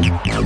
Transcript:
you